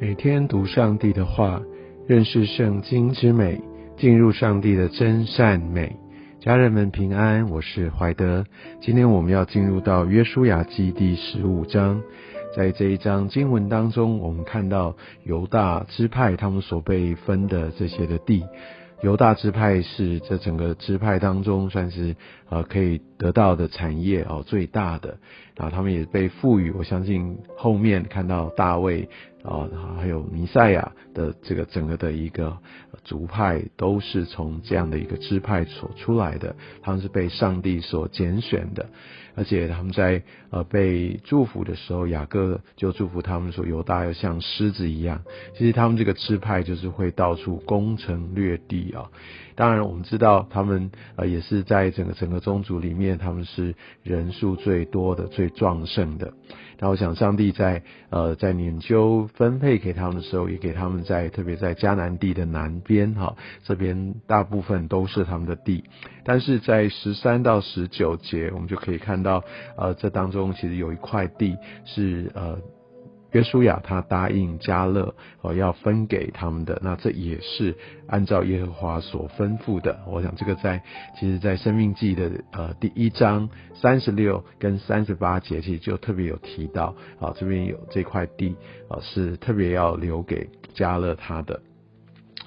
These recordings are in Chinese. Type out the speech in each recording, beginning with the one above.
每天读上帝的话，认识圣经之美，进入上帝的真善美。家人们平安，我是怀德。今天我们要进入到约书亚记第十五章，在这一章经文当中，我们看到犹大支派他们所被分的这些的地。犹大支派是这整个支派当中算是呃可以得到的产业哦最大的，然后他们也被赋予，我相信后面看到大卫啊还有弥赛亚的这个整个的一个族派都是从这样的一个支派所出来的，他们是被上帝所拣选的。而且他们在呃被祝福的时候，雅各就祝福他们说：“犹大要像狮子一样。”其实他们这个支派就是会到处攻城略地啊。当然，我们知道他们呃也是在整个整个宗族里面，他们是人数最多的、最壮盛的。那我想，上帝在呃在研究分配给他们的时候，也给他们在特别在迦南地的南边哈，这边大部分都是他们的地。但是在十三到十九节，我们就可以看到，到呃，这当中其实有一块地是呃。约书亚他答应加勒哦要分给他们的，那这也是按照耶和华所吩咐的。我想这个在其实，在生命记的呃第一章三十六跟三十八节，其实就特别有提到啊，这边有这块地啊是特别要留给加勒他的。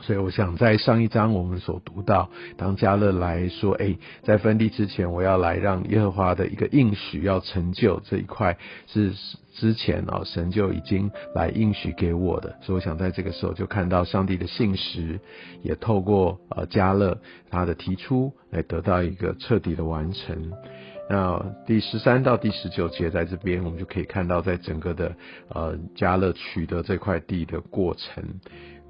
所以我想，在上一章我们所读到，当加勒来说：“哎，在分地之前，我要来让耶和华的一个应许要成就这一块，是之前啊神就已经来应许给我的。”所以我想，在这个时候就看到上帝的信实，也透过呃加勒他的提出来得到一个彻底的完成。那第十三到第十九节在这边，我们就可以看到，在整个的呃加勒取得这块地的过程。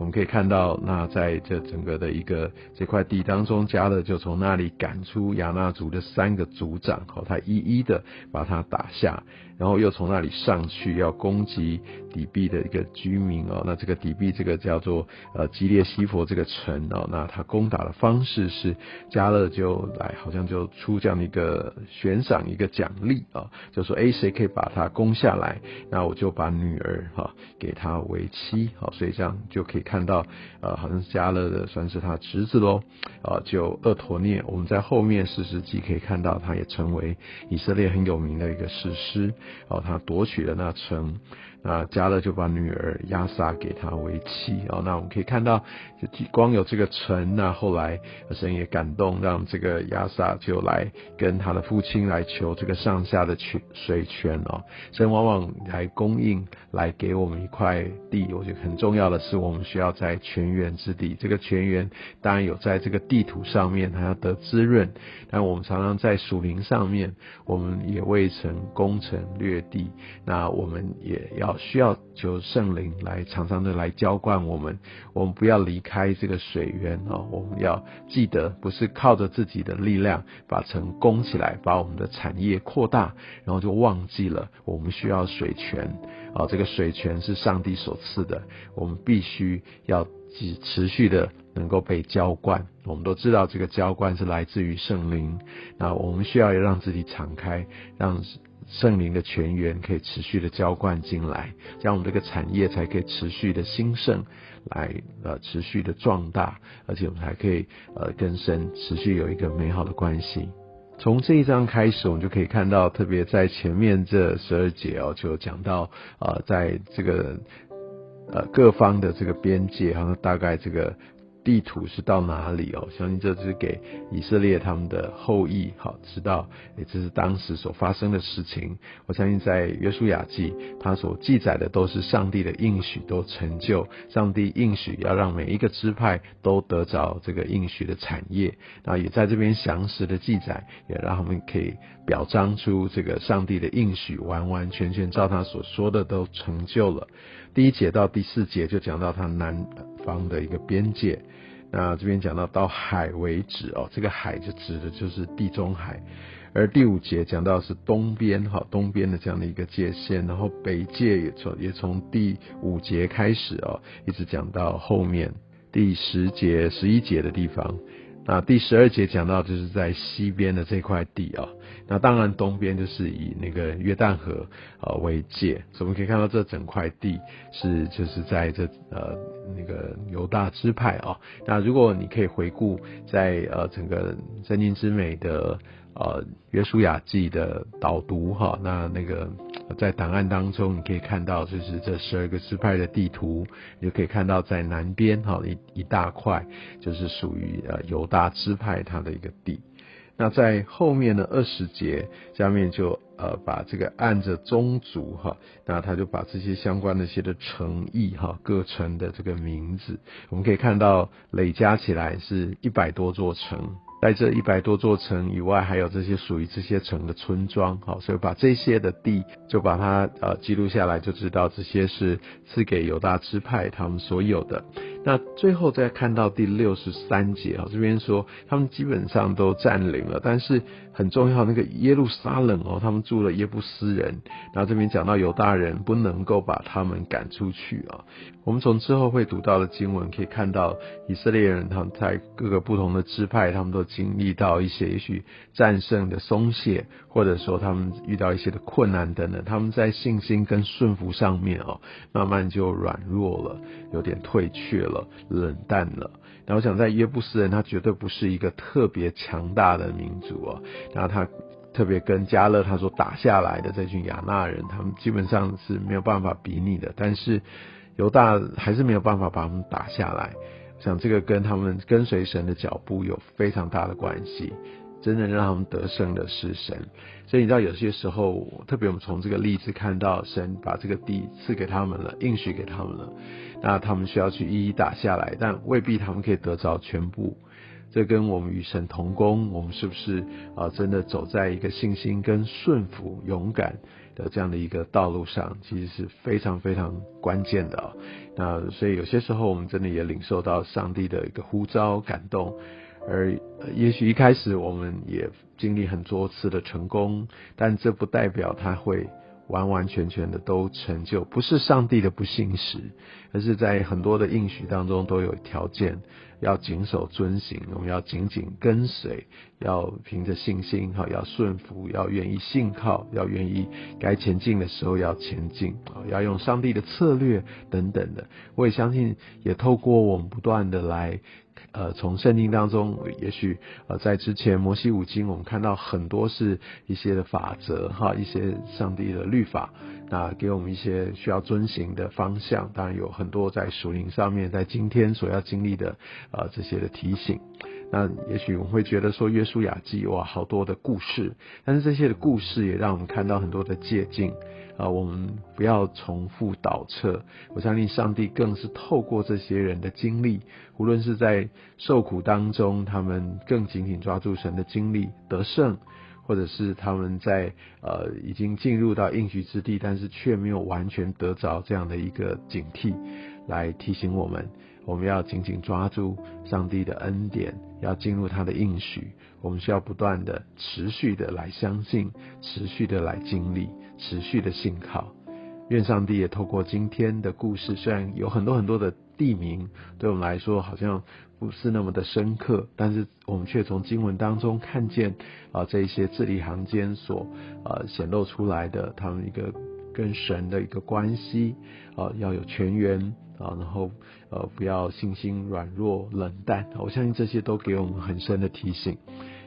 我们可以看到，那在这整个的一个这块地当中，加勒就从那里赶出亚纳族的三个族长，哦，他一一的把他打下，然后又从那里上去要攻击底壁的一个居民哦，那这个底壁这个叫做呃基列西佛这个城哦，那他攻打的方式是加勒就来好像就出这样的一个悬赏一个奖励啊，就说诶谁可以把他攻下来，那我就把女儿哈给他为妻，好，所以这样就可以。看到，呃，好像是加勒的，算是他侄子喽，啊，就厄陀涅。我们在后面四十集可以看到，他也成为以色列很有名的一个史诗，哦，他夺取了那城。那加勒就把女儿亚萨给他为妻哦，那我们可以看到，就光有这个城，那后来神也感动，让这个亚萨就来跟他的父亲来求这个上下的泉水泉哦。神往往来供应，来给我们一块地。我觉得很重要的是，我们需要在泉源之地。这个泉源当然有在这个地图上面，它要得滋润。但我们常常在属灵上面，我们也未曾攻城略地，那我们也要。需要求圣灵来常常的来浇灌我们，我们不要离开这个水源哦。我们要记得，不是靠着自己的力量把城攻起来，把我们的产业扩大，然后就忘记了我们需要水泉啊。这个水泉是上帝所赐的，我们必须要持持续的能够被浇灌。我们都知道这个浇灌是来自于圣灵，那我们需要让自己敞开，让。圣灵的泉源可以持续的浇灌进来，这样我们这个产业才可以持续的兴盛，来呃持续的壮大，而且我们还可以呃跟神持续有一个美好的关系。从这一章开始，我们就可以看到，特别在前面这十二节哦，就讲到呃在这个呃各方的这个边界，好像大概这个。地图是到哪里哦？相信这是给以色列他们的后裔好知道，也这是当时所发生的事情。我相信在约书亚记，他所记载的都是上帝的应许都成就，上帝应许要让每一个支派都得着这个应许的产业。那也在这边详实的记载，也让他们可以表彰出这个上帝的应许完完全全照他所说的都成就了。第一节到第四节就讲到它南方的一个边界。那这边讲到到海为止哦，这个海就指的就是地中海，而第五节讲到是东边哈，东边的这样的一个界限，然后北界也从也从第五节开始哦，一直讲到后面第十节、十一节的地方。那第十二节讲到就是在西边的这块地啊，那当然东边就是以那个约旦河呃为界，所以我们可以看到这整块地是就是在这呃那个犹大支派啊。那如果你可以回顾在呃整个圣经之美的。呃，约书亚记的导读哈，那那个在档案当中，你可以看到就是这十二个支派的地图，你就可以看到在南边哈一一大块就是属于呃犹大支派它的一个地。那在后面的二十节下面就呃把这个按着宗族哈，那他就把这些相关的一些的城邑哈各城的这个名字，我们可以看到累加起来是一百多座城。在这一百多座城以外，还有这些属于这些城的村庄，好，所以把这些的地就把它呃记录下来，就知道这些是赐给犹大支派他们所有的。那最后再看到第六十三节啊，这边说他们基本上都占领了，但是很重要那个耶路撒冷哦，他们住了耶布斯人，然后这边讲到犹大人不能够把他们赶出去啊。我们从之后会读到的经文可以看到，以色列人他们在各个不同的支派，他们都经历到一些也许战胜的松懈，或者说他们遇到一些的困难等等，他们在信心跟顺服上面哦，慢慢就软弱了，有点退却。了冷淡了，然后想在约布斯人，他绝对不是一个特别强大的民族哦。然后他特别跟加勒他所打下来的这群亚纳人，他们基本上是没有办法比拟的。但是犹大还是没有办法把他们打下来，想这个跟他们跟随神的脚步有非常大的关系。真正让他们得胜的是神，所以你知道有些时候，特别我们从这个例子看到，神把这个地赐给他们了，应许给他们了，那他们需要去一一打下来，但未必他们可以得着全部。这跟我们与神同工，我们是不是啊真的走在一个信心跟顺服、勇敢的这样的一个道路上，其实是非常非常关键的啊。那所以有些时候，我们真的也领受到上帝的一个呼召、感动。而也许一开始我们也经历很多次的成功，但这不代表他会完完全全的都成就，不是上帝的不信实，而是在很多的应许当中都有条件要谨守遵行，我们要紧紧跟随，要凭着信心哈，要顺服，要愿意信靠，要愿意该前进的时候要前进啊，要用上帝的策略等等的。我也相信，也透过我们不断的来。呃，从圣经当中，也许呃，在之前摩西五经，我们看到很多是一些的法则哈，一些上帝的律法，那给我们一些需要遵行的方向。当然有很多在属灵上面，在今天所要经历的呃这些的提醒。那也许我们会觉得说，约书亚记哇，好多的故事，但是这些的故事也让我们看到很多的借鉴。啊，我们不要重复倒撤。我相信上帝更是透过这些人的经历，无论是在受苦当中，他们更紧紧抓住神的经历得胜，或者是他们在呃已经进入到应许之地，但是却没有完全得着这样的一个警惕，来提醒我们，我们要紧紧抓住上帝的恩典，要进入他的应许。我们需要不断的、持续的来相信，持续的来经历，持续的信靠。愿上帝也透过今天的故事，虽然有很多很多的地名，对我们来说好像不是那么的深刻，但是我们却从经文当中看见啊，这一些字里行间所啊显露出来的他们一个跟神的一个关系啊，要有全缘啊，然后呃不要信心软弱冷淡。我相信这些都给我们很深的提醒。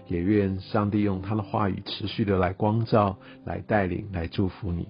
也愿上帝用他的话语持续的来光照、来带领、来祝福你。